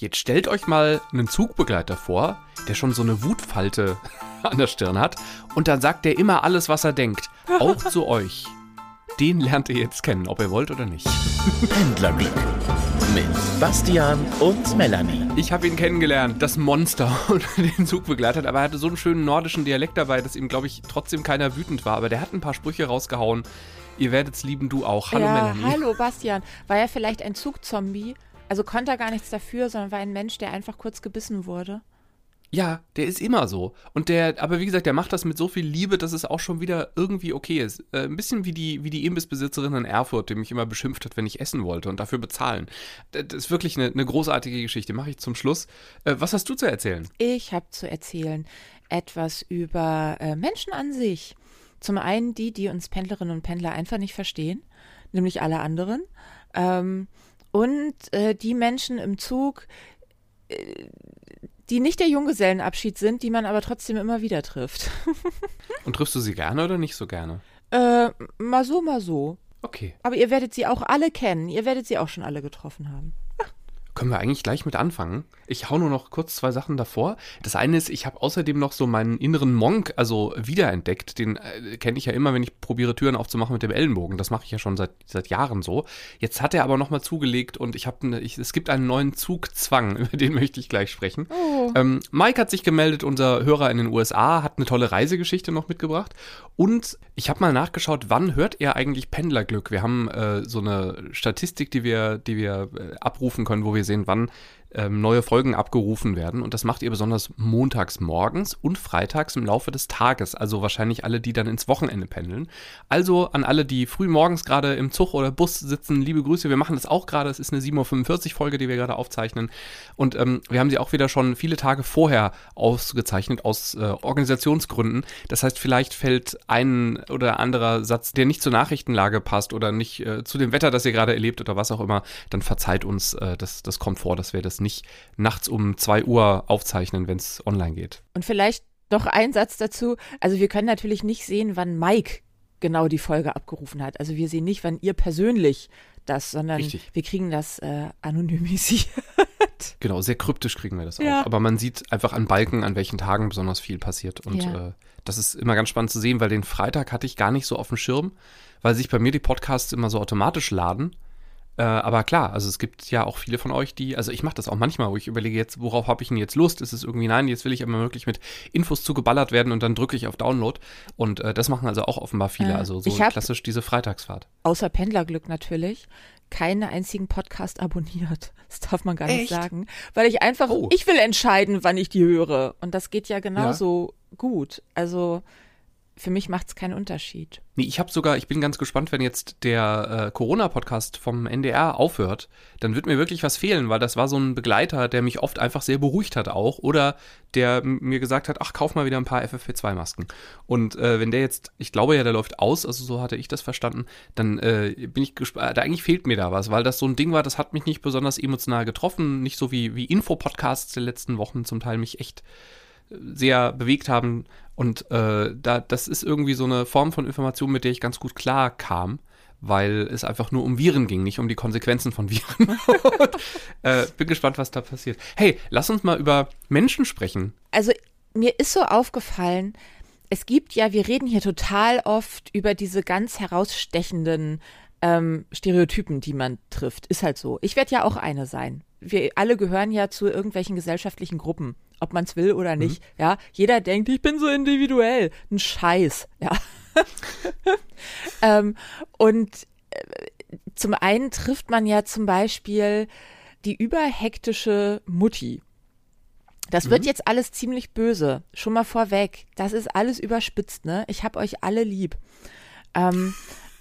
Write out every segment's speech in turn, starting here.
Jetzt stellt euch mal einen Zugbegleiter vor, der schon so eine Wutfalte an der Stirn hat und dann sagt er immer alles, was er denkt. Auch zu euch. Den lernt ihr jetzt kennen, ob ihr wollt oder nicht. Pendlerglück mit Bastian und Melanie. Ich habe ihn kennengelernt, das Monster und den Zug begleitet, aber er hatte so einen schönen nordischen Dialekt dabei, dass ihm, glaube ich, trotzdem keiner wütend war. Aber der hat ein paar Sprüche rausgehauen. Ihr werdet's lieben, du auch. Hallo ja, Melanie. Hallo Bastian. War er vielleicht ein Zugzombie? Also konnte er gar nichts dafür, sondern war ein Mensch, der einfach kurz gebissen wurde. Ja, der ist immer so. Und der, aber wie gesagt, der macht das mit so viel Liebe, dass es auch schon wieder irgendwie okay ist. Äh, ein bisschen wie die, wie die Imbissbesitzerin in Erfurt, die mich immer beschimpft hat, wenn ich essen wollte und dafür bezahlen. Das ist wirklich eine, eine großartige Geschichte. Mache ich zum Schluss. Äh, was hast du zu erzählen? Ich habe zu erzählen etwas über äh, Menschen an sich. Zum einen die, die uns Pendlerinnen und Pendler einfach nicht verstehen, nämlich alle anderen. Ähm, und äh, die Menschen im Zug, äh, die nicht der Junggesellenabschied sind, die man aber trotzdem immer wieder trifft. Und triffst du sie gerne oder nicht so gerne? Äh, mal so, mal so. Okay. Aber ihr werdet sie auch alle kennen. Ihr werdet sie auch schon alle getroffen haben. Können wir eigentlich gleich mit anfangen? Ich hau nur noch kurz zwei Sachen davor. Das eine ist, ich habe außerdem noch so meinen inneren Monk, also wiederentdeckt. Den äh, kenne ich ja immer, wenn ich probiere, Türen aufzumachen mit dem Ellenbogen. Das mache ich ja schon seit, seit Jahren so. Jetzt hat er aber nochmal zugelegt und ich habe, ne, es gibt einen neuen Zugzwang, über den möchte ich gleich sprechen. Oh. Ähm, Mike hat sich gemeldet, unser Hörer in den USA, hat eine tolle Reisegeschichte noch mitgebracht. Und ich habe mal nachgeschaut, wann hört er eigentlich Pendlerglück? Wir haben äh, so eine Statistik, die wir, die wir äh, abrufen können, wo wir sehen, wann ähm, neue Folgen abgerufen werden. Und das macht ihr besonders montags morgens und freitags im Laufe des Tages. Also wahrscheinlich alle, die dann ins Wochenende pendeln. Also an alle, die früh morgens gerade im Zug oder Bus sitzen, liebe Grüße. Wir machen das auch gerade. Es ist eine 7.45 Uhr Folge, die wir gerade aufzeichnen. Und ähm, wir haben sie auch wieder schon viele Tage vorher ausgezeichnet aus äh, Organisationsgründen. Das heißt, vielleicht fällt ein oder anderer Satz, der nicht zur Nachrichtenlage passt oder nicht äh, zu dem Wetter, das ihr gerade erlebt oder was auch immer, dann verzeiht uns, äh, das, das kommt vor, dass wir das nicht nachts um 2 Uhr aufzeichnen, wenn es online geht. Und vielleicht noch ein Satz dazu. Also wir können natürlich nicht sehen, wann Mike genau die Folge abgerufen hat. Also wir sehen nicht, wann ihr persönlich das, sondern Richtig. wir kriegen das äh, anonymisiert. Genau, sehr kryptisch kriegen wir das Ja. auch. Aber man sieht einfach an Balken, an welchen Tagen besonders viel passiert. Und Ja. äh, das ist immer ganz spannend zu sehen, weil den Freitag hatte ich gar nicht so auf dem Schirm, weil sich bei mir die Podcasts immer so automatisch laden. Äh, aber klar, also es gibt ja auch viele von euch, die, also ich mache das auch manchmal, wo ich überlege jetzt, worauf habe ich denn jetzt Lust? Ist es irgendwie, nein, jetzt will ich immer wirklich mit Infos zugeballert werden und dann drücke ich auf Download. Und äh, das machen also auch offenbar viele, Äh, also so klassisch diese Freitagsfahrt. Außer Pendlerglück natürlich. Keinen einzigen Podcast abonniert. Das darf man gar nicht Echt? sagen. Weil ich einfach, Oh. ich will entscheiden, wann ich die höre. Und das geht ja genauso gut. Also für mich macht es keinen Unterschied. Nee, ich habe sogar, ich bin ganz gespannt, wenn jetzt der äh, Corona-Podcast vom NDR aufhört, dann wird mir wirklich was fehlen, weil das war so ein Begleiter, der mich oft einfach sehr beruhigt hat auch oder der mir gesagt hat, ach, kauf mal wieder ein paar FFP2-Masken. Und äh, wenn der jetzt, ich glaube ja, der läuft aus, also so hatte ich das verstanden, dann äh, bin ich gespannt, eigentlich fehlt mir da was, weil das so ein Ding war, das hat mich nicht besonders emotional getroffen, nicht so wie, wie Infopodcasts der letzten Wochen zum Teil mich echt sehr bewegt haben. Und äh, da, das ist irgendwie so eine Form von Information, mit der ich ganz gut klar kam, weil es einfach nur um Viren ging, nicht um die Konsequenzen von Viren. Und, äh, bin gespannt, was da passiert. Hey, lass uns mal über Menschen sprechen. Also mir ist so aufgefallen, es gibt ja, wir reden hier total oft über diese ganz herausstechenden ähm, Stereotypen, die man trifft. Ist halt so. Ich werde ja auch eine sein. Wir alle gehören ja zu irgendwelchen gesellschaftlichen Gruppen, ob man es will oder nicht. Ja, jeder denkt, ich bin so individuell. Ein Scheiß. Ja. ähm, und äh, zum einen trifft man ja zum Beispiel die überhektische Mutti. Das wird jetzt alles ziemlich böse. Schon mal vorweg. Das ist alles überspitzt, ne? Ich hab euch alle lieb. Ähm,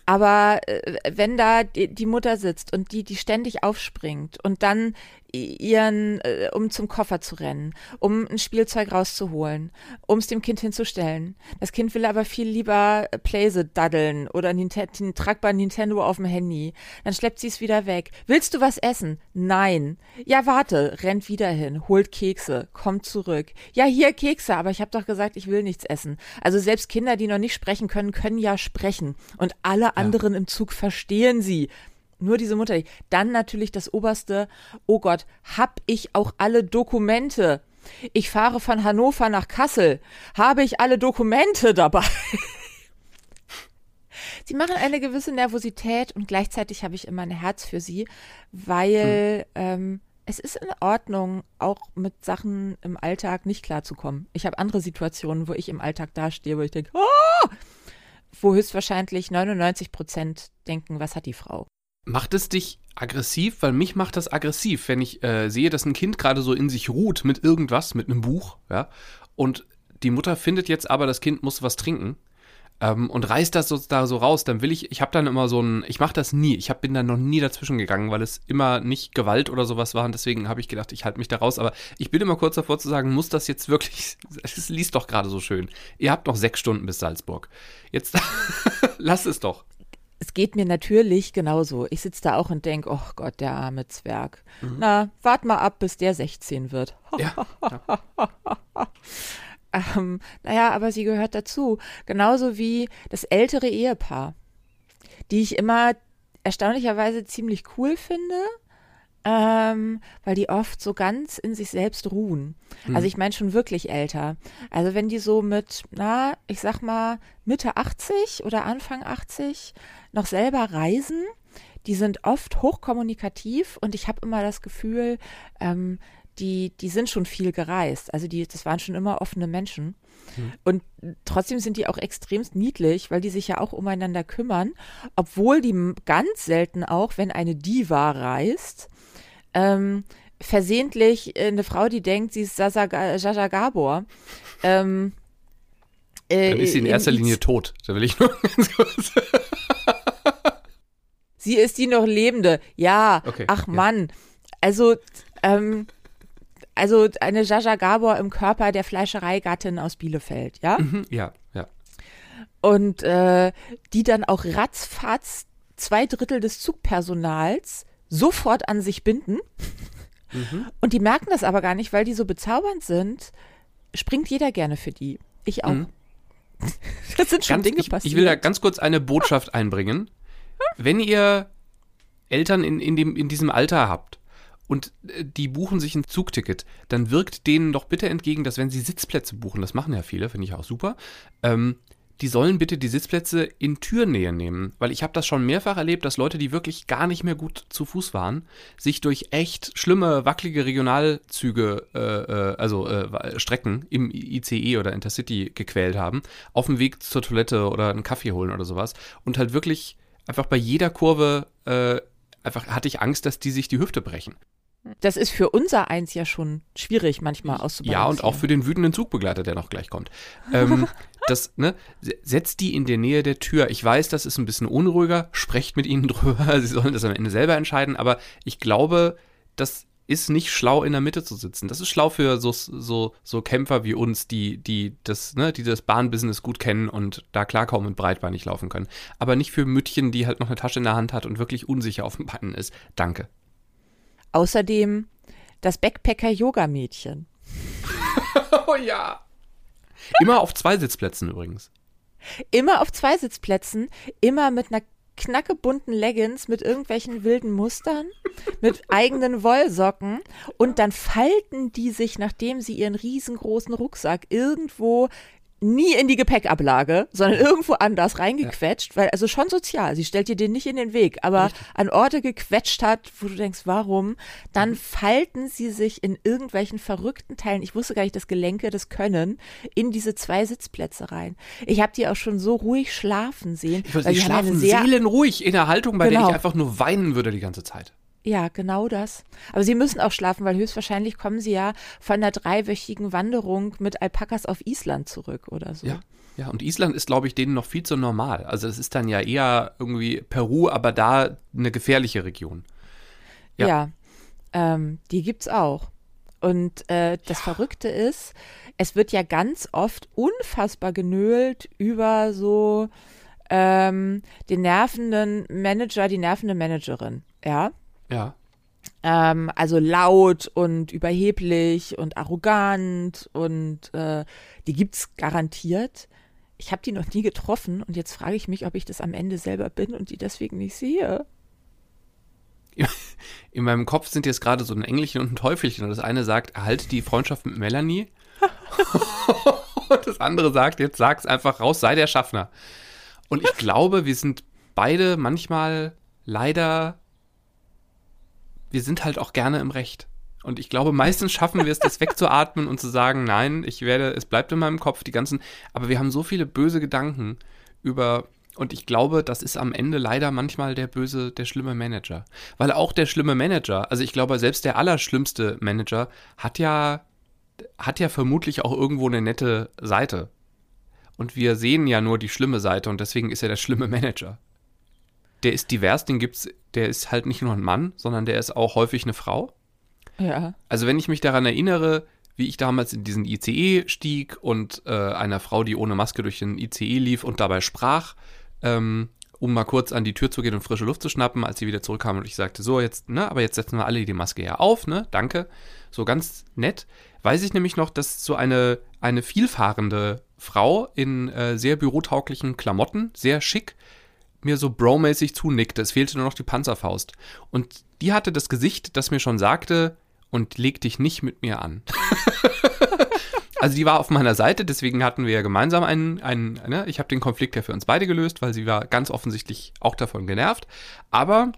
aber äh, wenn da die, die Mutter sitzt und die, die ständig aufspringt und dann ihren, äh, um zum Koffer zu rennen, um ein Spielzeug rauszuholen, um es dem Kind hinzustellen. Das Kind will aber viel lieber Playse daddeln oder Ninten den tragbar Nintendo auf dem Handy. Dann schleppt sie es wieder weg. Willst du was essen? Nein. Ja, warte, rennt wieder hin, holt Kekse, kommt zurück. Ja, hier Kekse, aber ich habe doch gesagt, ich will nichts essen. Also selbst Kinder, die noch nicht sprechen können, können ja sprechen. Und alle anderen im Zug verstehen sie. Nur diese Mutter. Dann natürlich das Oberste. Oh Gott, hab ich auch alle Dokumente? Ich fahre von Hannover nach Kassel. Habe ich alle Dokumente dabei? sie machen eine gewisse Nervosität und gleichzeitig habe ich immer ein Herz für sie, weil hm. ähm, es ist in Ordnung, auch mit Sachen im Alltag nicht klarzukommen. Ich habe andere Situationen, wo ich im Alltag dastehe, wo ich denke, oh! Wo höchstwahrscheinlich 99 Prozent denken, was hat die Frau? Macht es dich aggressiv? Weil mich macht das aggressiv, wenn ich äh, sehe, dass ein Kind gerade so in sich ruht mit irgendwas, mit einem Buch, ja, und die Mutter findet jetzt aber, das Kind muss was trinken ähm, und reißt das so, da so raus, dann will ich, ich habe dann immer so ein, ich mache das nie, ich hab, bin dann noch nie dazwischen gegangen, weil es immer nicht Gewalt oder sowas war und deswegen habe ich gedacht, ich halte mich da raus, aber ich bin immer kurz davor zu sagen, muss das jetzt wirklich, es liest doch gerade so schön. Ihr habt noch sechs Stunden bis Salzburg. Jetzt lass es doch. Es geht mir natürlich genauso. Ich sitze da auch und denke, oh Gott, der arme Zwerg. Mhm. Na, wart mal ab, bis der 16 wird. ja. ja. Ähm, naja, aber sie gehört dazu. Genauso wie das ältere Ehepaar, die ich immer erstaunlicherweise ziemlich cool finde, ähm, weil die oft so ganz in sich selbst ruhen. Mhm. Also ich meine schon wirklich älter. Also wenn die so mit, na, ich sag mal Mitte 80 oder Anfang 80 noch selber reisen, die sind oft hochkommunikativ und ich habe immer das Gefühl, ähm, die, die sind schon viel gereist. Also die, das waren schon immer offene Menschen. Mhm. Und trotzdem sind die auch extremst niedlich, weil die sich ja auch umeinander kümmern, obwohl die ganz selten auch, wenn eine Diva reist, ähm, versehentlich eine Frau, die denkt, sie ist Jaja Gabor. Ähm, äh, Dann ist sie in erster in Linie tot. Da will ich nur ganz kurz. sie ist die noch Lebende. Ja, okay, ach ja. Mann. Also, ähm, also eine Jaja Gabor im Körper der Fleischereigattin aus Bielefeld, ja? Mhm, ja, ja. Und äh, die dann auch ratzfatz zwei Drittel des Zugpersonals sofort an sich binden. Mhm. Und die merken das aber gar nicht, weil die so bezaubernd sind, springt jeder gerne für die. Ich auch. Mhm. Das sind schon ganz, Dinge ich, passiert. Ich will da ganz kurz eine Botschaft einbringen. Wenn ihr Eltern in, in, dem, in diesem Alter habt und äh, die buchen sich ein Zugticket, dann wirkt denen doch bitte entgegen, dass wenn sie Sitzplätze buchen, das machen ja viele, finde ich auch super, ähm, die sollen bitte die Sitzplätze in Türnähe nehmen, weil ich habe das schon mehrfach erlebt, dass Leute, die wirklich gar nicht mehr gut zu Fuß waren, sich durch echt schlimme, wackelige Regionalzüge, äh, äh, also äh, Strecken im ICE oder Intercity gequält haben, auf dem Weg zur Toilette oder einen Kaffee holen oder sowas. Und halt wirklich einfach bei jeder Kurve äh, einfach hatte ich Angst, dass die sich die Hüfte brechen. Das ist für unser Eins ja schon schwierig manchmal auszubalancieren. Ja, und auch für den wütenden Zugbegleiter, der noch gleich kommt. Ähm, das, ne, setzt die in der Nähe der Tür. Ich weiß, das ist ein bisschen unruhiger, sprecht mit ihnen drüber, sie sollen das am Ende selber entscheiden, aber ich glaube, das ist nicht schlau, in der Mitte zu sitzen. Das ist schlau für so, so, so Kämpfer wie uns, die, die, das, ne, die das Bahnbusiness gut kennen und da klarkommen und breitbeinig laufen können. Aber nicht für Müttchen, die halt noch eine Tasche in der Hand hat und wirklich unsicher auf dem Beinen ist. Danke. Außerdem das Backpacker-Yoga-Mädchen. oh ja. Immer auf zwei Sitzplätzen übrigens. Immer auf zwei Sitzplätzen, immer mit einer knacke Leggings mit irgendwelchen wilden Mustern, mit eigenen Wollsocken und dann falten die sich, nachdem sie ihren riesengroßen Rucksack irgendwo nie in die Gepäckablage, sondern irgendwo anders reingequetscht, ja. weil also schon sozial, sie stellt dir den nicht in den Weg, aber Richtig. an Orte gequetscht hat, wo du denkst, warum, dann mhm. falten sie sich in irgendwelchen verrückten Teilen, ich wusste gar nicht, dass Gelenke das können, in diese zwei Sitzplätze rein. Ich habe die auch schon so ruhig schlafen sehen. Ich weiß, die schlafen seelenruhig in der Haltung, bei genau. der ich einfach nur weinen würde die ganze Zeit. Ja, genau das. Aber sie müssen auch schlafen, weil höchstwahrscheinlich kommen sie ja von einer dreiwöchigen Wanderung mit Alpakas auf Island zurück oder so. Ja. Ja, und Island ist, glaube ich, denen noch viel zu normal. Also es ist dann ja eher irgendwie Peru, aber da eine gefährliche Region. Ja, ja ähm, die gibt's auch. Und äh, das ja. Verrückte ist, es wird ja ganz oft unfassbar genölt über so ähm, den nervenden Manager, die nervende Managerin. Ja. Ja. Ähm, also laut und überheblich und arrogant und äh, die gibt's garantiert. Ich habe die noch nie getroffen und jetzt frage ich mich, ob ich das am Ende selber bin und die deswegen nicht sehe. in meinem Kopf sind jetzt gerade so ein Engelchen und ein Teufelchen und das eine sagt, erhalte die Freundschaft mit Melanie und das andere sagt, jetzt sag's einfach raus, sei der Schaffner. Und ich glaube, wir sind beide manchmal leider, wir sind halt auch gerne im Recht. Und ich glaube, meistens schaffen wir es, das wegzuatmen und zu sagen, nein, ich werde, es bleibt in meinem Kopf, die ganzen, aber wir haben so viele böse Gedanken über, und ich glaube, das ist am Ende leider manchmal der böse, der schlimme Manager. Weil auch der schlimme Manager, also ich glaube, selbst der allerschlimmste Manager hat ja, hat ja vermutlich auch irgendwo eine nette Seite. Und wir sehen ja nur die schlimme Seite und deswegen ist er der schlimme Manager. Der ist divers, den gibt's, der ist halt nicht nur ein Mann, sondern der ist auch häufig eine Frau. Ja. Also wenn ich mich daran erinnere, wie ich damals in diesen ICE stieg und äh, einer Frau, die ohne Maske durch den ICE lief und dabei sprach, ähm, um mal kurz an die Tür zu gehen und frische Luft zu schnappen, als sie wieder zurückkam und ich sagte, so jetzt, ne, aber jetzt setzen wir alle die Maske ja auf, ne, danke. So ganz nett. Weiß ich nämlich noch, dass so eine, eine vielfahrende Frau in äh, sehr bürotauglichen Klamotten, sehr schick, mir so bromäßig zunickte. Es fehlte nur noch die Panzerfaust. Und die hatte das Gesicht, das mir schon sagte, und leg dich nicht mit mir an. also die war auf meiner Seite, deswegen hatten wir ja gemeinsam einen, einen ne? ich habe den Konflikt ja für uns beide gelöst, weil sie war ganz offensichtlich auch davon genervt. Aber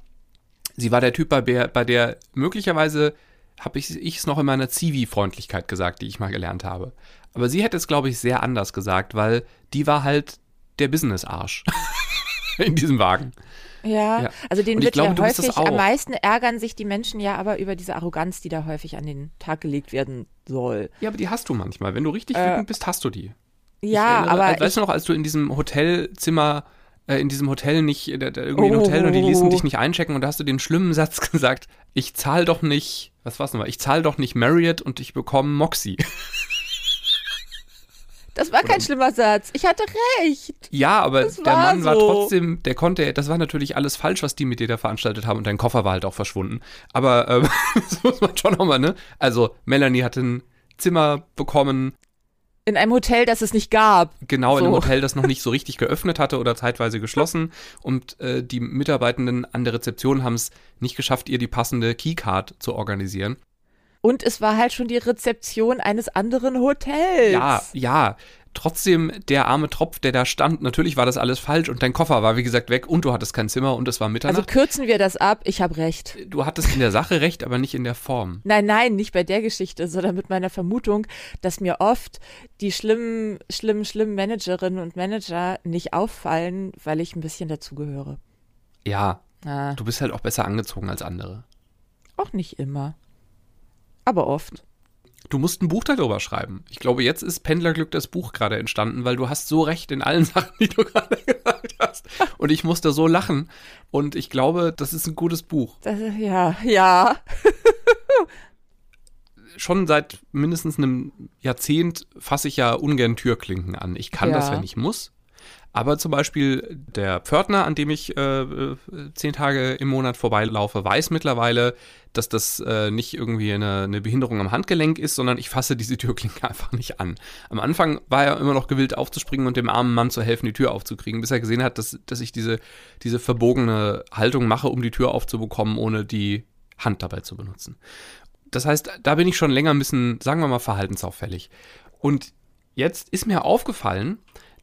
sie war der Typ, bei der, bei der möglicherweise habe ich es noch in meiner Zivi-Freundlichkeit gesagt, die ich mal gelernt habe. Aber sie hätte es, glaube ich, sehr anders gesagt, weil die war halt der Business-Arsch in diesem Wagen. Ja, Ja. also den wird glaube, ja häufig, am meisten ärgern sich die Menschen ja aber über diese Arroganz, die da häufig an den Tag gelegt werden soll. Ja, aber die hast du manchmal. Wenn du richtig Äh, wütend bist, hast du die. Ja, erinnere, aber äh, weißt du noch, als du in diesem Hotelzimmer, äh, in diesem Hotel nicht, äh, irgendwie ein Hotel und die ließen Oh. dich nicht einchecken und da hast du den schlimmen Satz gesagt, ich zahl doch nicht, was war's nochmal, ich zahl doch nicht Marriott und ich bekomme Moxie. das war kein schlimmer Satz. Ich hatte recht. Ja, aber Das der war Mann war so. trotzdem, der konnte, das war natürlich alles falsch, was die mit dir da veranstaltet haben und dein Koffer war halt auch verschwunden. Aber ähm, das muss man schon nochmal, ne? Also Melanie hatte ein Zimmer bekommen, In einem Hotel, das es nicht gab. Genau, in einem So. Hotel, das noch nicht so richtig geöffnet hatte oder zeitweise geschlossen. Und äh, die Mitarbeitenden an der Rezeption haben es nicht geschafft, ihr die passende Keycard zu organisieren. Und es war halt schon die Rezeption eines anderen Hotels. Ja, ja. Trotzdem der arme Tropf, der da stand, natürlich war das alles falsch und dein Koffer war, wie gesagt, weg und du hattest kein Zimmer und es war Also Mitternacht. kürzen wir das ab. Ich habe recht. du hattest in der Sache recht, aber nicht in der Form. Nein, nein, nicht bei der Geschichte, sondern mit meiner Vermutung, dass mir oft die schlimmen, schlimmen, schlimmen Managerinnen und Manager nicht auffallen, weil ich ein bisschen dazugehöre. Ja, Ah, du bist halt auch besser angezogen als andere. auch nicht immer. Aber oft. Du musst ein Buch darüber schreiben. Ich glaube, jetzt ist Pendlerglück das Buch gerade entstanden, weil du hast so recht in allen Sachen, die du gerade gesagt hast. Und ich musste so lachen. Und ich glaube, das ist ein gutes Buch. Das, ja, ja. Schon seit mindestens einem Jahrzehnt fasse ich ja ungern Türklinken an. Ich kann Ja. das, wenn ich muss. Aber zum Beispiel der Pförtner, an dem ich äh, äh, zehn Tage im Monat vorbeilaufe, weiß mittlerweile, dass das äh, nicht irgendwie eine, eine Behinderung am Handgelenk ist, sondern ich fasse diese Türklinke einfach nicht an. Am Anfang war er immer noch gewillt aufzuspringen und dem armen Mann zu helfen, die Tür aufzukriegen, bis er gesehen hat, dass, dass ich diese, diese verbogene Haltung mache, um die Tür aufzubekommen, ohne die Hand dabei zu benutzen. Das heißt, da bin ich schon länger ein bisschen, sagen wir mal, verhaltensauffällig. Und jetzt ist mir aufgefallen,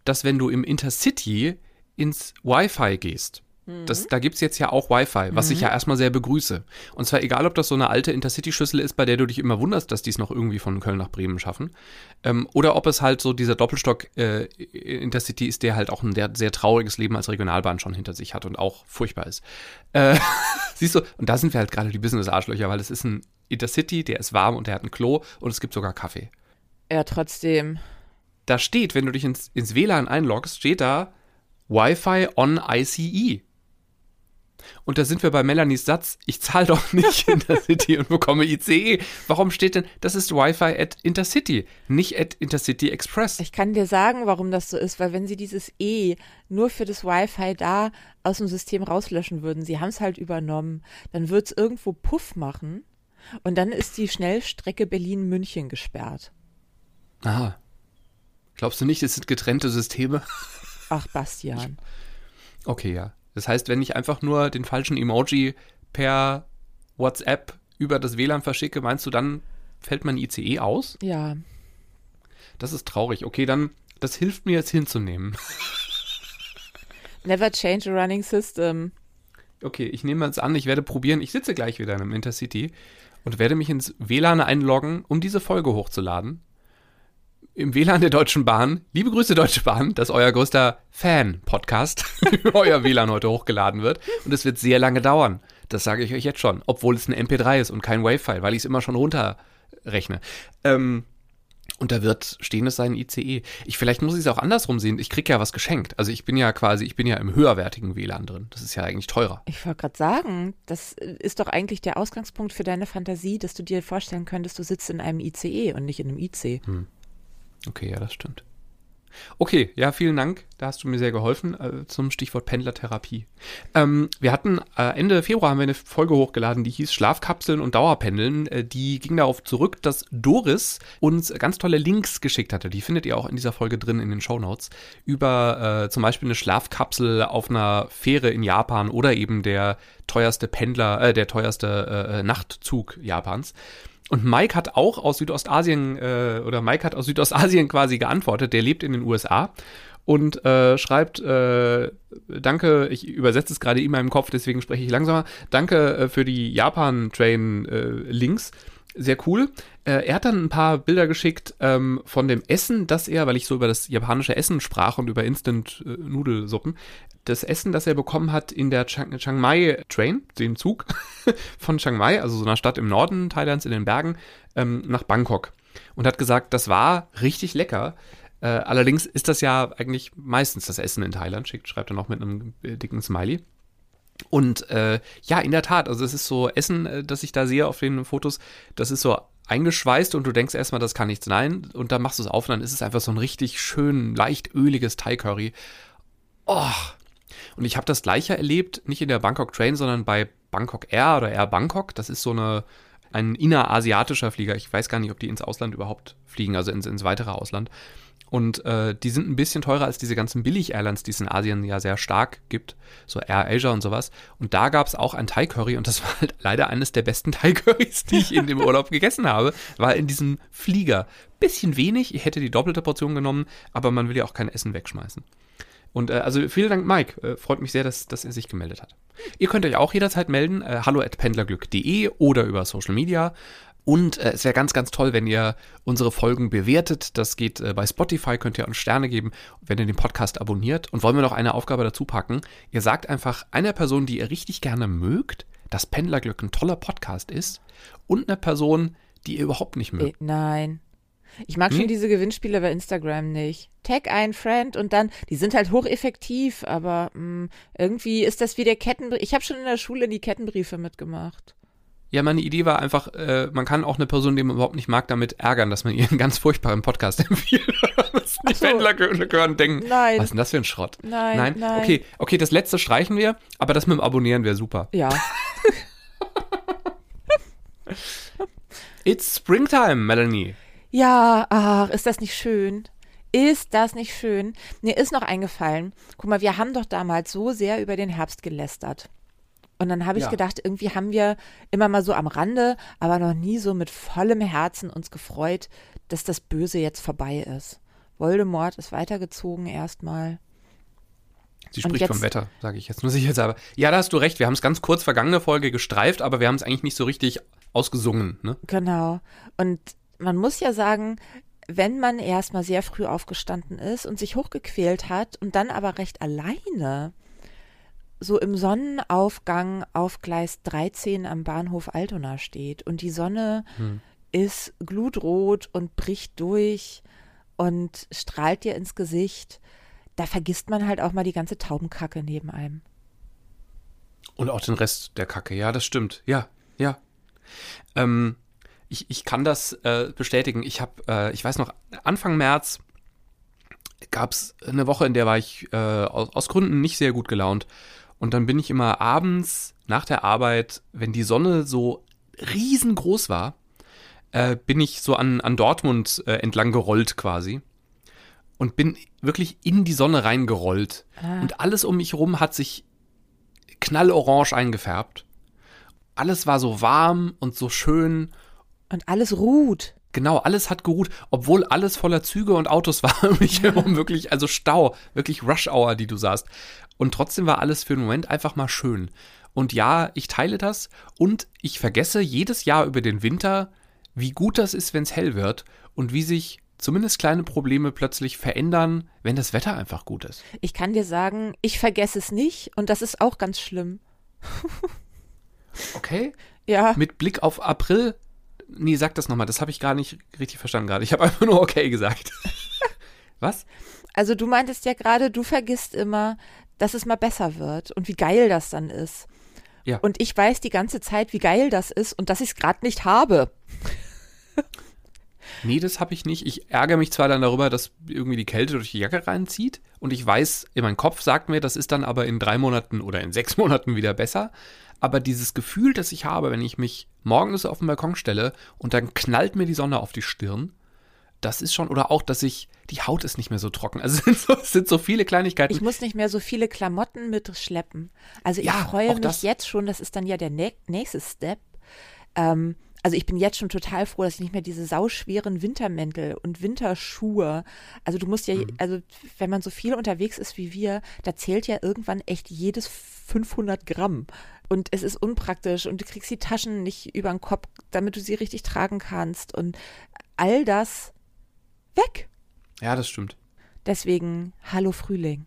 dass wenn du im Intercity ins Wi-Fi gehst, das, da gibt's jetzt ja auch Wi-Fi, was ich ja erstmal sehr begrüße. Und zwar egal, ob das so eine alte Intercity-Schüssel ist, bei der du dich immer wunderst, dass die es noch irgendwie von Köln nach Bremen schaffen. Ähm, oder ob es halt so dieser Doppelstock äh, Intercity ist, der halt auch ein sehr, sehr trauriges Leben als Regionalbahn schon hinter sich hat und auch furchtbar ist. Äh, siehst du, und da sind wir halt gerade die Business-Arschlöcher, weil es ist ein Intercity, der ist warm und der hat ein Klo und es gibt sogar Kaffee. Ja, trotzdem. Da steht, wenn du dich ins, ins WLAN einloggst, steht da Wi-Fi on ICE. Und da sind wir bei Melanies Satz, ich zahle doch nicht Intercity und bekomme ICE. Warum steht denn, das ist Wi-Fi at Intercity, nicht at Intercity Express? Ich kann dir sagen, warum das so ist, weil wenn sie dieses E nur für das Wi-Fi da aus dem System rauslöschen würden, sie haben es halt übernommen, dann wird es irgendwo Puff machen und dann ist die Schnellstrecke Berlin-München gesperrt. Aha. Glaubst du nicht, es sind getrennte Systeme? Ach, Bastian. Okay, ja. Das heißt, wenn ich einfach nur den falschen Emoji per WhatsApp über das WLAN verschicke, meinst du, dann fällt mein ICE aus? Ja. Das ist traurig. Okay, dann, das hilft mir jetzt hinzunehmen. Never change a running system. Okay, ich nehme jetzt an, ich werde probieren. Ich sitze gleich wieder in einem Intercity und werde mich ins WLAN einloggen, um diese Folge hochzuladen. Im WLAN der Deutschen Bahn. Liebe Grüße, Deutsche Bahn, dass euer größter Fan-Podcast euer WLAN heute hochgeladen wird. Und es wird sehr lange dauern. Das sage ich euch jetzt schon. Obwohl es ein MP3 ist und kein Wave-File, weil ich es immer schon runterrechne. Ähm, und da wird stehen es sein ICE. Ich, vielleicht muss ich es auch andersrum sehen. Ich kriege ja was geschenkt. Also ich bin ja quasi, ich bin ja im höherwertigen WLAN drin. Das ist ja eigentlich teurer. Ich wollte gerade sagen, das ist doch eigentlich der Ausgangspunkt für deine Fantasie, dass du dir vorstellen könntest, du sitzt in einem ICE und nicht in einem IC. Hm. Okay, ja, das stimmt. Okay, ja, vielen Dank. Da hast du mir sehr geholfen äh, zum Stichwort Pendlertherapie. Ähm, wir hatten äh, Ende Februar haben wir eine Folge hochgeladen, die hieß Schlafkapseln und Dauerpendeln. Äh, die ging darauf zurück, dass Doris uns ganz tolle Links geschickt hatte. Die findet ihr auch in dieser Folge drin in den Show Notes über äh, zum Beispiel eine Schlafkapsel auf einer Fähre in Japan oder eben der teuerste Pendler, äh, der teuerste äh, Nachtzug Japans. Und Mike hat auch aus Südostasien, äh, oder Mike hat aus Südostasien quasi geantwortet, der lebt in den USA und äh, schreibt, äh, danke, ich übersetze es gerade in meinem Kopf, deswegen spreche ich langsamer, danke äh, für die Japan-Train-Links. Äh, sehr cool. Äh, er hat dann ein paar Bilder geschickt ähm, von dem Essen, das er, weil ich so über das japanische Essen sprach und über Instant-Nudelsuppen, das Essen, das er bekommen hat in der Chiang, Chiang Mai Train, den Zug von Chiang Mai, also so einer Stadt im Norden Thailands in den Bergen, ähm, nach Bangkok. Und hat gesagt, das war richtig lecker. Äh, allerdings ist das ja eigentlich meistens das Essen in Thailand, schickt, schreibt er noch mit einem äh, dicken Smiley. Und äh, ja, in der Tat, also es ist so Essen, äh, das ich da sehe auf den Fotos, das ist so eingeschweißt und du denkst erstmal, das kann nichts sein. Und dann machst du es auf und dann ist es einfach so ein richtig schön, leicht öliges Thai-Curry. Oh. Und ich habe das gleiche erlebt, nicht in der Bangkok Train, sondern bei Bangkok Air oder Air Bangkok. Das ist so eine, ein innerasiatischer Flieger. Ich weiß gar nicht, ob die ins Ausland überhaupt fliegen, also ins, ins weitere Ausland. Und äh, die sind ein bisschen teurer als diese ganzen Billig-Airlines, die es in Asien ja sehr stark gibt, so Air Asia und sowas. Und da gab es auch ein Thai-Curry und das war halt leider eines der besten Thai-Currys, die ich in dem Urlaub gegessen habe, war in diesem Flieger. Bisschen wenig, ich hätte die doppelte Portion genommen, aber man will ja auch kein Essen wegschmeißen. Und äh, also vielen Dank, Mike. Äh, freut mich sehr, dass, dass er sich gemeldet hat. Ihr könnt euch auch jederzeit melden, äh, hallo at pendlerglück.de oder über Social Media. Und äh, es wäre ganz, ganz toll, wenn ihr unsere Folgen bewertet. Das geht äh, bei Spotify, könnt ihr uns Sterne geben, wenn ihr den Podcast abonniert. Und wollen wir noch eine Aufgabe dazu packen? Ihr sagt einfach einer Person, die ihr richtig gerne mögt, dass Pendlerglück ein toller Podcast ist und einer Person, die ihr überhaupt nicht mögt. Äh, nein. Ich mag hm? schon diese Gewinnspiele bei Instagram nicht. Tag ein Friend und dann, die sind halt hocheffektiv, aber mh, mm, irgendwie ist das wie der Kettenbrief. Ich habe schon in der Schule die Kettenbriefe mitgemacht. Ja, meine Idee war einfach, äh, man kann auch eine Person, die man überhaupt nicht mag, damit ärgern, dass man ihr einen ganz furchtbaren Podcast empfiehlt. die so. Pendler hören denken, nein. was ist denn das für ein Schrott? Nein, nein, nein. Okay, okay, das letzte streichen wir, aber das mit dem Abonnieren wäre super. Ja. It's Springtime, Melanie. Ja, ach, ist das nicht schön? Ist das nicht schön? Mir ist noch eingefallen, guck mal, wir haben doch damals so sehr über den Herbst gelästert. Und dann habe ich ja. gedacht, irgendwie haben wir immer mal so am Rande, aber noch nie so mit vollem Herzen uns gefreut, dass das Böse jetzt vorbei ist. Voldemort ist weitergezogen erstmal. Sie spricht jetzt, vom Wetter, sage ich jetzt nur sicher. Aber ja, da hast du recht. Wir haben es ganz kurz vergangene Folge gestreift, aber wir haben es eigentlich nicht so richtig ausgesungen. Ne? Genau. Und man muss ja sagen, wenn man erstmal sehr früh aufgestanden ist und sich hochgequält hat und dann aber recht alleine so im Sonnenaufgang auf Gleis 13 am Bahnhof Altona steht und die Sonne hm. ist glutrot und bricht durch und strahlt dir ins Gesicht, da vergisst man halt auch mal die ganze Taubenkacke neben einem. Und auch den Rest der Kacke, ja, das stimmt. Ja, ja. Ähm, ich, ich kann das äh, bestätigen. Ich habe, äh, ich weiß noch, Anfang März gab es eine Woche, in der war ich äh, aus, aus Gründen nicht sehr gut gelaunt. Und dann bin ich immer abends nach der Arbeit, wenn die Sonne so riesengroß war, äh, bin ich so an, an Dortmund äh, entlang gerollt quasi. Und bin wirklich in die Sonne reingerollt. Ah. Und alles um mich herum hat sich knallorange eingefärbt. alles war so warm und so schön. Und alles ruht. Genau, alles hat geruht, obwohl alles voller Züge und Autos war. Um mich herum wirklich, also Stau, wirklich Rush Hour, die du sahst. Und trotzdem war alles für den Moment einfach mal schön. Und ja, ich teile das und ich vergesse jedes Jahr über den Winter, wie gut das ist, wenn es hell wird und wie sich zumindest kleine Probleme plötzlich verändern, wenn das Wetter einfach gut ist. Ich kann dir sagen, ich vergesse es nicht und das ist auch ganz schlimm. Okay? Ja. Mit Blick auf April. Nee, sag das nochmal, das habe ich gar nicht richtig verstanden gerade. Ich habe einfach nur okay gesagt. Was? Also du meintest ja gerade, du vergisst immer, dass es mal besser wird und wie geil das dann ist. Ja. Und ich weiß die ganze Zeit, wie geil das ist und dass ich es gerade nicht habe. Nee, das habe ich nicht. Ich ärgere mich zwar dann darüber, dass irgendwie die Kälte durch die Jacke reinzieht und ich weiß, in meinem Kopf sagt mir, das ist dann aber in drei Monaten oder in sechs Monaten wieder besser. Aber dieses Gefühl, das ich habe, wenn ich mich morgens auf den Balkon stelle und dann knallt mir die Sonne auf die Stirn, das ist schon, oder auch, dass ich, die Haut ist nicht mehr so trocken. Also es sind so, es sind so viele Kleinigkeiten. Ich muss nicht mehr so viele Klamotten mitschleppen. Also ich Ja, freue mich das. jetzt schon, das ist dann ja der nä- nächste Step. Ähm, also ich bin jetzt schon total froh, dass ich nicht mehr diese sauschweren Wintermäntel und Winterschuhe. Also du musst ja, Mhm. also wenn man so viel unterwegs ist wie wir, da zählt ja irgendwann echt jedes 500 Gramm. Und es ist unpraktisch und du kriegst die Taschen nicht über den Kopf, damit du sie richtig tragen kannst. Und all das weg. ja, das stimmt. Deswegen, hallo Frühling.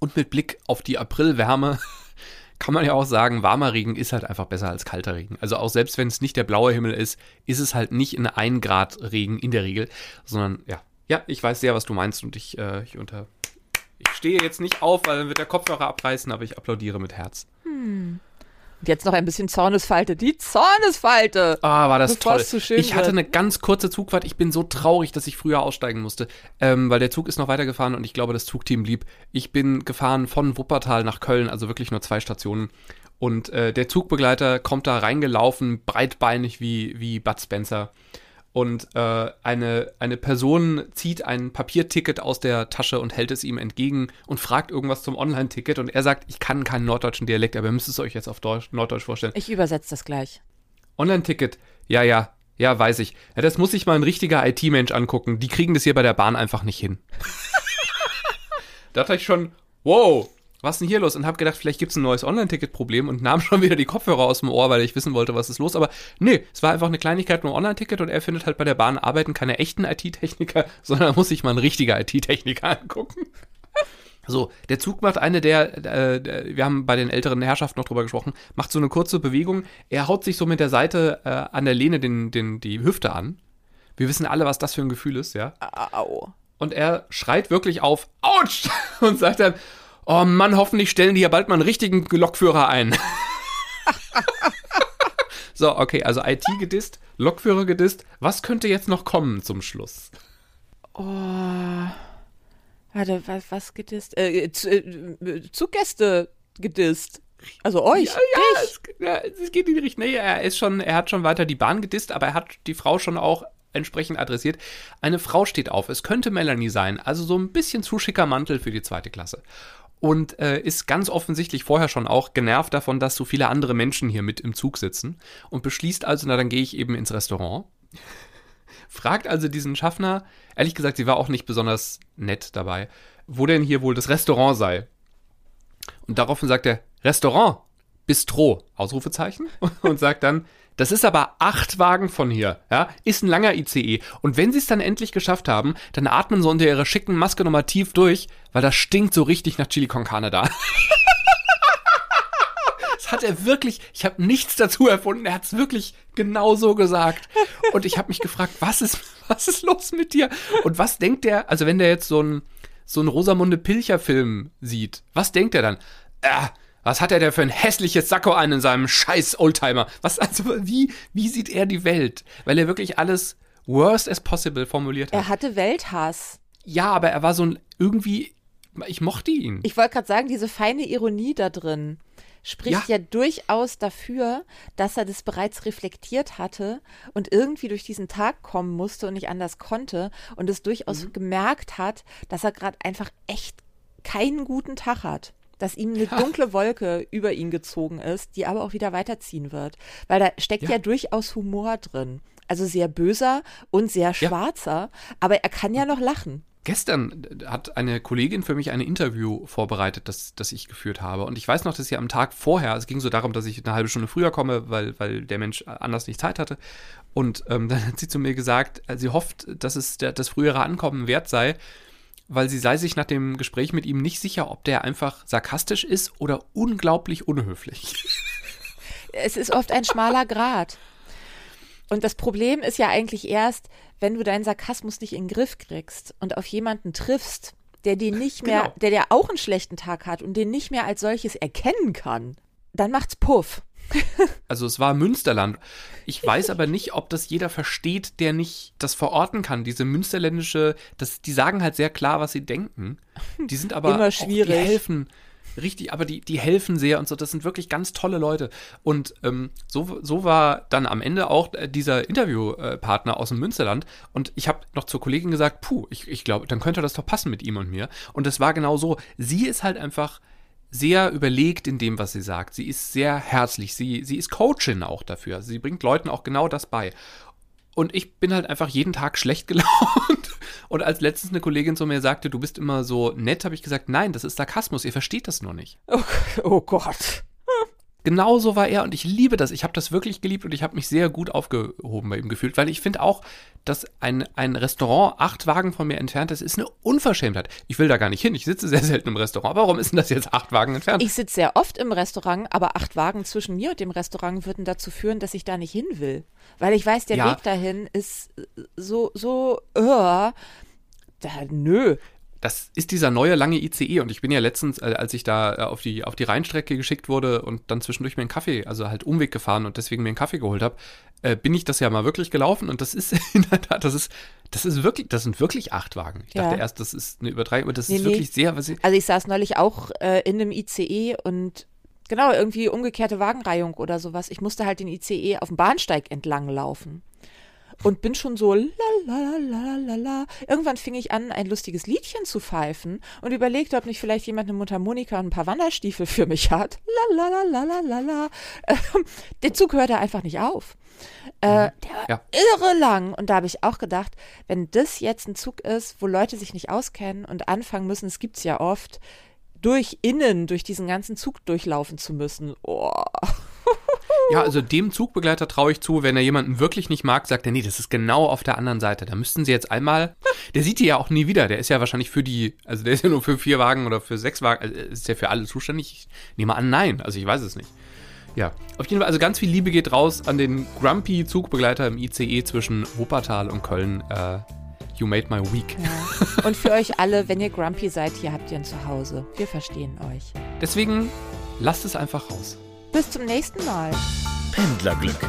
Und mit Blick auf die Aprilwärme kann man ja auch sagen, warmer Regen ist halt einfach besser als kalter Regen. Also auch selbst wenn es nicht der blaue Himmel ist, ist es halt nicht in 1 Grad Regen in der Regel, sondern ja. Ja, ich weiß sehr, was du meinst und ich, äh, ich unter. Ich stehe jetzt nicht auf, weil dann wird der Kopfhörer abreißen, aber ich applaudiere mit Herz. Und jetzt noch ein bisschen Zornesfalte. Die Zornesfalte! Ah, war das Bevor toll. zu schön ich hatte eine ganz kurze Zugfahrt. Ich bin so traurig, dass ich früher aussteigen musste, ähm, weil der Zug ist noch weitergefahren und ich glaube, das Zugteam blieb. Ich bin gefahren von Wuppertal nach Köln, also wirklich nur zwei Stationen. Und äh, der Zugbegleiter kommt da reingelaufen, breitbeinig wie, wie Bud Spencer. Und äh, eine, eine Person zieht ein Papierticket aus der Tasche und hält es ihm entgegen und fragt irgendwas zum Online-Ticket. Und er sagt, ich kann keinen norddeutschen Dialekt, aber ihr müsst es euch jetzt auf Deutsch, Norddeutsch vorstellen. Ich übersetze das gleich. Online-Ticket. Ja, ja. Ja, weiß ich. Ja, das muss sich mal ein richtiger IT-Mensch angucken. Die kriegen das hier bei der Bahn einfach nicht hin. da dachte ich schon, wow, was ist denn hier los? Und habe gedacht, vielleicht gibt es ein neues Online-Ticket-Problem und nahm schon wieder die Kopfhörer aus dem Ohr, weil ich wissen wollte, was ist los. Aber nee, es war einfach eine Kleinigkeit, nur Online-Ticket und er findet halt bei der Bahn arbeiten keine echten IT-Techniker, sondern muss sich mal ein richtiger IT-Techniker angucken. So, der Zug macht eine der, äh, der, wir haben bei den älteren Herrschaften noch drüber gesprochen, macht so eine kurze Bewegung. Er haut sich so mit der Seite äh, an der Lehne den, den, die Hüfte an. Wir wissen alle, was das für ein Gefühl ist, ja. Au. Und er schreit wirklich auf, Autsch! Und sagt dann, oh Mann, hoffentlich stellen die ja bald mal einen richtigen Lokführer ein. so, okay, also IT gedisst, Lokführer gedisst. Was könnte jetzt noch kommen zum Schluss? Oh. Warte, was, was gedisst? Äh, Z- äh, Zuggäste gedisst. Also euch. Ja, ja, es, ja, es geht in die Richtung. Nee, er ist schon, er hat schon weiter die Bahn gedisst, aber er hat die Frau schon auch entsprechend adressiert. Eine Frau steht auf. Es könnte Melanie sein, also so ein bisschen zu schicker Mantel für die zweite Klasse. Und äh, ist ganz offensichtlich vorher schon auch genervt davon, dass so viele andere Menschen hier mit im Zug sitzen und beschließt also, na dann gehe ich eben ins Restaurant. Fragt also diesen Schaffner, ehrlich gesagt, sie war auch nicht besonders nett dabei, wo denn hier wohl das Restaurant sei. Und daraufhin sagt er, Restaurant, Bistro, Ausrufezeichen, und sagt dann, das ist aber acht Wagen von hier, ja, ist ein langer ICE. Und wenn sie es dann endlich geschafft haben, dann atmen sie unter ihrer schicken Maske nochmal tief durch, weil das stinkt so richtig nach Chili con Carne da. Das hat er wirklich, ich habe nichts dazu erfunden, er hat es wirklich genau so gesagt. Und ich habe mich gefragt, was ist, was ist los mit dir? Und was denkt der, also wenn der jetzt so einen so einen Rosamunde Pilcher-Film sieht, was denkt er dann? Äh, was hat er denn für ein hässliches Sakko an in seinem scheiß Oldtimer? Was, also, wie, wie sieht er die Welt? Weil er wirklich alles worst as possible formuliert hat. Er hatte Welthass. Ja, aber er war so ein, irgendwie, ich mochte ihn. Ich wollte gerade sagen, diese feine Ironie da drin spricht ja. Ja. durchaus dafür, dass er das bereits reflektiert hatte und irgendwie durch diesen Tag kommen musste und nicht anders konnte und es durchaus Mhm. gemerkt hat, dass er gerade einfach echt keinen guten Tag hat. Dass ihm eine dunkle Wolke über ihn gezogen ist, die aber auch wieder weiterziehen wird. Weil da steckt ja, Ja. durchaus Humor drin. Also sehr böser und sehr schwarzer, aber er kann ja noch lachen. Gestern hat eine Kollegin für mich ein Interview vorbereitet, das, das ich geführt habe. Und ich weiß noch, dass sie am Tag vorher, es ging so darum, dass ich eine halbe Stunde früher komme, weil, weil der Mensch anders nicht Zeit hatte. Und ähm, dann hat sie zu mir gesagt, äh, sie hofft, dass es der, das frühere Ankommen wert sei, weil sie sei sich nach dem Gespräch mit ihm nicht sicher, ob der einfach sarkastisch ist oder unglaublich unhöflich. Es ist oft ein schmaler Grat. Und das Problem ist ja eigentlich erst, wenn du deinen Sarkasmus nicht in den Griff kriegst und auf jemanden triffst, der den nicht mehr, Genau. der, der auch einen schlechten Tag hat und den nicht mehr als solches erkennen kann, dann macht's Puff. Also es war Münsterland. Ich weiß aber nicht, ob das jeder versteht, der nicht das verorten kann. Diese münsterländische, das, die sagen halt sehr klar, was sie denken. Die sind aber Immer Auch, schwierig. die helfen. Richtig, aber die, die helfen sehr und so. Das sind wirklich ganz tolle Leute. Und ähm, so, so war dann am Ende auch äh, dieser Interviewpartner aus dem Münsterland. Und ich habe noch zur Kollegin gesagt, puh, ich, ich glaube, dann könnte das doch passen mit ihm und mir. Und das war genau so. Sie ist halt einfach sehr überlegt in dem, was sie sagt. Sie ist sehr herzlich. Sie, sie ist Coachin auch dafür. Sie bringt Leuten auch genau das bei. Und ich bin halt einfach jeden Tag schlecht gelaunt. Und als letztens eine Kollegin zu mir sagte, du bist immer so nett, habe ich gesagt, nein, das ist Sarkasmus, ihr versteht das nur nicht. Oh, oh Gott. Genauso war er und ich liebe das. Ich habe das wirklich geliebt und ich habe mich sehr gut aufgehoben bei ihm gefühlt, weil ich finde auch, dass ein, ein Restaurant acht Wagen von mir entfernt ist, ist eine Unverschämtheit. Ich will da gar nicht hin. Ich sitze sehr selten im Restaurant. Warum ist denn das jetzt acht Wagen entfernt? Ich sitze sehr oft im Restaurant, aber acht Wagen zwischen mir und dem Restaurant würden dazu führen, dass ich da nicht hin will. Weil ich weiß, der Ja. Weg dahin ist so, so, uh, da, nö. Das ist dieser neue lange ICE und ich bin ja letztens, äh, als ich da äh, auf die, auf die Rheinstrecke geschickt wurde und dann zwischendurch mir einen Kaffee, also halt Umweg gefahren und deswegen mir einen Kaffee geholt habe, äh, bin ich das ja mal wirklich gelaufen und das ist in der Tat, das ist, das ist wirklich, das sind wirklich acht Wagen. Ich dachte Ja. erst, das ist eine Übertreibung, aber das Nee, ist nee. wirklich sehr, was ich, Also ich saß neulich auch äh, in einem ICE und genau, irgendwie umgekehrte Wagenreihung oder sowas. Ich musste halt den ICE auf dem Bahnsteig entlang laufen. Und bin schon so la la la la la. Irgendwann fing ich an, ein lustiges Liedchen zu pfeifen und überlegte, ob nicht vielleicht jemand eine Mundharmonika und ein paar Wanderstiefel für mich hat. La la la la la la la. Ähm, der Zug hörte einfach nicht auf. Äh, der war Ja. irre lang. Und da habe ich auch gedacht, wenn das jetzt ein Zug ist, wo Leute sich nicht auskennen und anfangen müssen, es gibt's ja oft, durch innen, durch diesen ganzen Zug durchlaufen zu müssen. Oh. Ja, also dem Zugbegleiter traue ich zu, wenn er jemanden wirklich nicht mag, sagt er, nee, das ist genau auf der anderen Seite. Da müssten sie jetzt einmal, der sieht die ja auch nie wieder, der ist ja wahrscheinlich für die, also der ist ja nur für vier Wagen oder für sechs Wagen, also ist ja für alle zuständig. Ich nehme an, nein, also ich weiß es nicht. Ja, auf jeden Fall, also ganz viel Liebe geht raus an den grumpy Zugbegleiter im ICE zwischen Wuppertal und Köln. Äh, you made my week. Und für euch alle, wenn ihr grumpy seid, hier habt ihr ein Zuhause. Wir verstehen euch. Deswegen lasst es einfach raus. Bis zum nächsten Mal. Pendlerglück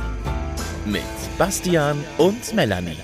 mit Bastian und Melanie.